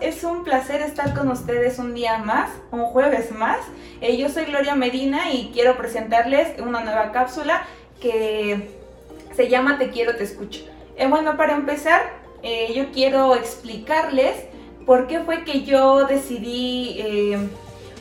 es un placer estar con ustedes un día más, un jueves más. Eh, yo soy Gloria Medina y quiero presentarles una nueva cápsula que se llama Te quiero, te escucho. Eh, bueno, para empezar, eh, yo quiero explicarles por qué fue que yo decidí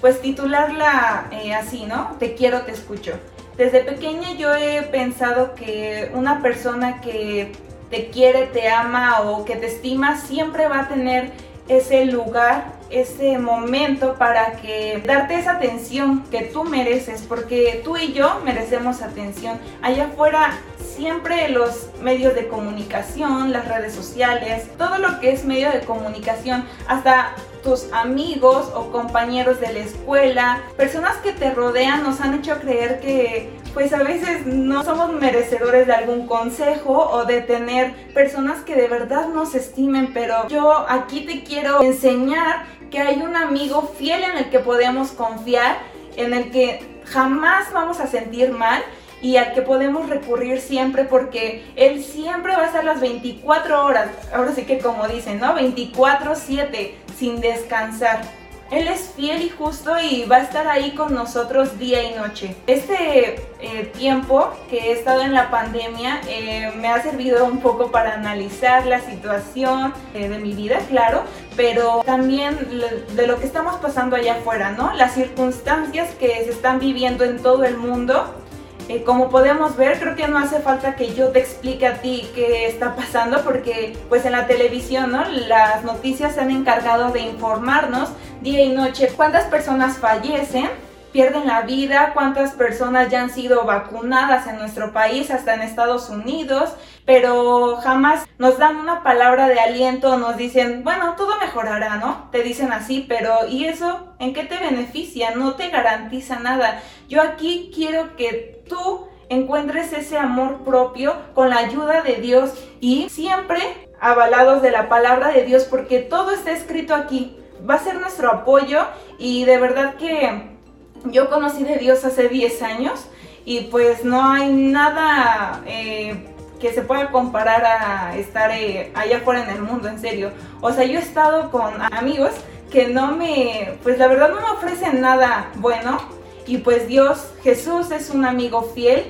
pues titularla así, ¿no? Te quiero, te escucho. Desde pequeña yo he pensado que una persona que te quiere, te ama o que te estima siempre va a tener ese lugar, ese momento para que darte esa atención que tú mereces, porque tú y yo merecemos atención. Allá afuera siempre los medios de comunicación, las redes sociales, todo lo que es medio de comunicación, hasta tus amigos o compañeros de la escuela, personas que te rodean nos han hecho creer que pues a veces no somos merecedores de algún consejo o de tener personas que de verdad nos estimen, pero yo aquí te quiero enseñar que hay un amigo fiel en el que podemos confiar, en el que jamás vamos a sentir mal y al que podemos recurrir siempre porque él siempre va a estar las 24 horas, ahora sí que como dicen, ¿no? 24/7 sin descansar. Él es fiel y justo y va a estar ahí con nosotros día y noche. Este eh, tiempo que he estado en la pandemia eh, me ha servido un poco para analizar la situación eh, de mi vida, claro, pero también de lo que estamos pasando allá afuera, ¿no? Las circunstancias que se están viviendo en todo el mundo eh, como podemos ver, creo que no hace falta que yo te explique a ti qué está pasando porque pues en la televisión, ¿no? Las noticias se han encargado de informarnos día y noche cuántas personas fallecen pierden la vida, cuántas personas ya han sido vacunadas en nuestro país, hasta en Estados Unidos, pero jamás nos dan una palabra de aliento, nos dicen, bueno, todo mejorará, ¿no? Te dicen así, pero ¿y eso en qué te beneficia? No te garantiza nada. Yo aquí quiero que tú encuentres ese amor propio con la ayuda de Dios y siempre avalados de la palabra de Dios porque todo está escrito aquí. Va a ser nuestro apoyo y de verdad que yo conocí de Dios hace 10 años y pues no hay nada eh, que se pueda comparar a estar eh, allá afuera en el mundo, en serio. O sea, yo he estado con amigos que no me, pues la verdad no me ofrecen nada bueno y pues Dios, Jesús es un amigo fiel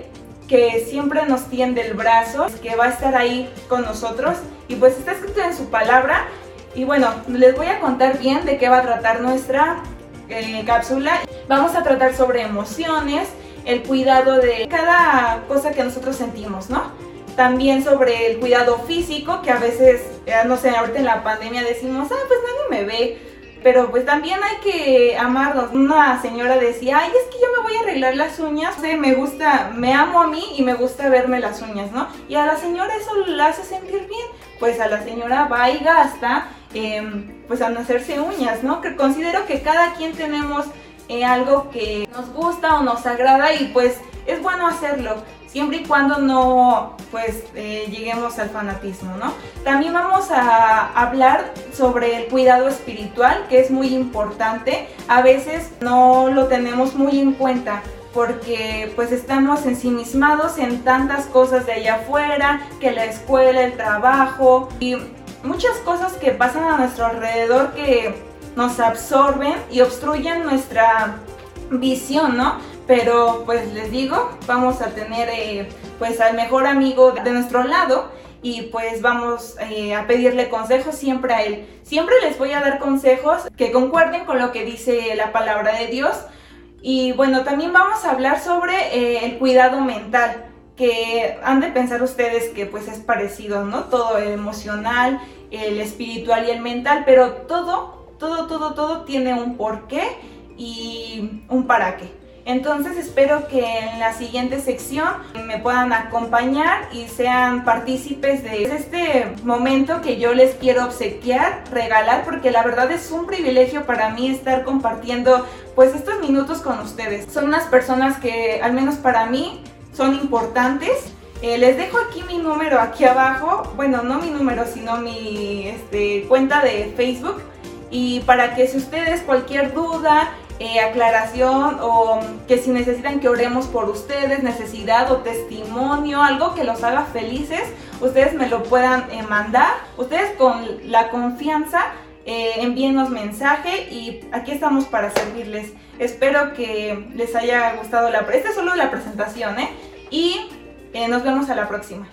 que siempre nos tiende el brazo, que va a estar ahí con nosotros y pues está escrito en su palabra. Y bueno, les voy a contar bien de qué va a tratar nuestra eh, cápsula. Vamos a tratar sobre emociones, el cuidado de cada cosa que nosotros sentimos, ¿no? También sobre el cuidado físico, que a veces, no sé, ahorita en la pandemia decimos, ah, pues nadie me ve. Pero pues también hay que amarnos. Una señora decía, ay, es que yo me voy a arreglar las uñas. me gusta, me amo a mí y me gusta verme las uñas, ¿no? Y a la señora eso la hace sentir bien. Pues a la señora va y gasta, em, pues a hacerse uñas, ¿no? Que considero que cada quien tenemos eh, algo que nos gusta o nos agrada y pues es bueno hacerlo siempre y cuando no pues lleguemos al fanatismo, ¿no? También vamos a hablar sobre el cuidado espiritual, que es muy importante. A veces no lo tenemos muy en cuenta porque pues estamos ensimismados en tantas cosas de allá afuera, que la escuela, el trabajo y muchas cosas que pasan a nuestro alrededor que nos absorben y obstruyen nuestra visión, ¿no? Pero pues les digo, vamos a tener eh, pues al mejor amigo de nuestro lado y pues vamos eh, a pedirle consejos siempre a él. Siempre les voy a dar consejos que concuerden con lo que dice la palabra de Dios. Y bueno, también vamos a hablar sobre eh, el cuidado mental, que han de pensar ustedes que pues es parecido, ¿no? Todo el emocional, el espiritual y el mental, pero todo todo, todo, todo tiene un porqué y un para qué. Entonces espero que en la siguiente sección me puedan acompañar y sean partícipes de este momento que yo les quiero obsequiar, regalar, porque la verdad es un privilegio para mí estar compartiendo pues estos minutos con ustedes. Son unas personas que al menos para mí son importantes. Eh, les dejo aquí mi número aquí abajo, bueno no mi número sino mi este, cuenta de Facebook y para que si ustedes cualquier duda, eh, aclaración o que si necesitan que oremos por ustedes, necesidad o testimonio, algo que los haga felices, ustedes me lo puedan eh, mandar. Ustedes con la confianza eh, envíenos mensaje y aquí estamos para servirles. Espero que les haya gustado la... Esta es solo la presentación, ¿eh? Y nos vemos a la próxima.